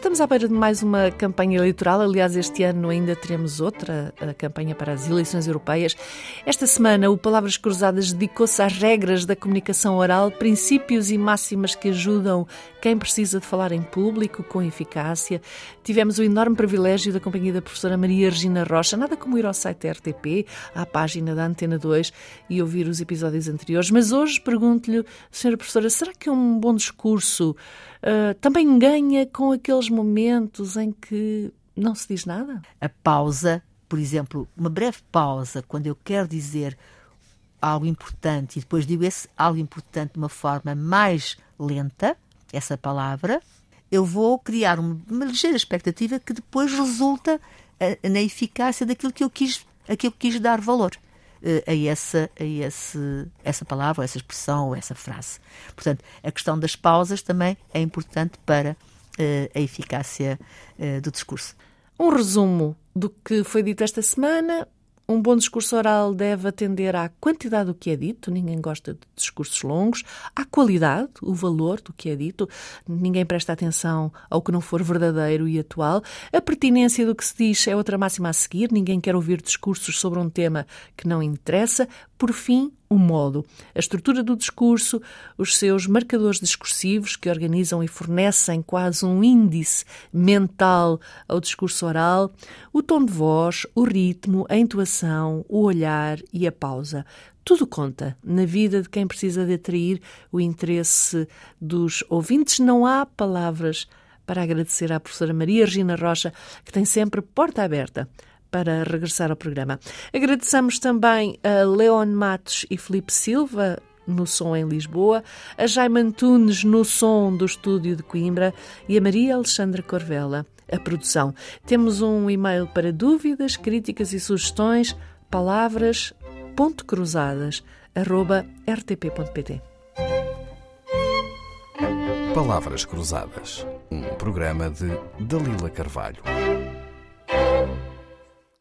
Estamos à beira de mais uma campanha eleitoral. Aliás, este ano ainda teremos outra, campanha para as eleições europeias. Esta semana, o Palavras Cruzadas dedicou-se às regras da comunicação oral, princípios e máximas que ajudam quem precisa de falar em público com eficácia. Tivemos o enorme privilégio da companhia da professora Maria Regina Rocha, nada como ir ao site da RTP, à página da Antena 2 e ouvir os episódios anteriores. Mas hoje pergunto-lhe, senhora professora, será que um bom discurso uh, também ganha com aqueles momentos em que não se diz nada? A pausa, por exemplo, uma breve pausa, quando eu quero dizer algo importante e depois digo esse algo importante de uma forma mais lenta, essa palavra, eu vou criar uma, ligeira expectativa que depois resulta a, na eficácia daquilo que eu quis, aquilo que quis dar valor uh, a, essa, a esse, essa palavra, essa expressão ou essa frase. Portanto, a questão das pausas também é importante para a eficácia uh, do discurso. Um resumo do que foi dito esta semana, um bom discurso oral deve atender à quantidade do que é dito, ninguém gosta de discursos longos, à qualidade, o valor do que é dito, ninguém presta atenção ao que não for verdadeiro e atual. A pertinência do que se diz é outra máxima a seguir, ninguém quer ouvir discursos sobre um tema que não interessa. Por fim, o modo, a estrutura do discurso, os seus marcadores discursivos que organizam e fornecem quase um índice mental ao discurso oral, o tom de voz, o ritmo, a entoação, o olhar e a pausa. Tudo conta na vida de quem precisa de atrair o interesse dos ouvintes. Não há palavras para agradecer à professora Maria Regina Rocha, que tem sempre porta aberta para regressar ao programa. Agradecemos também a Leon Matos e Felipe Silva, no som em Lisboa, a Jaime Antunes no som do estúdio de Coimbra e a Maria Alexandra Corvella, a produção. Temos um e-mail para dúvidas, críticas e sugestões, palavras arroba rtp.pt. Palavras Cruzadas, um programa de Dalila Carvalho.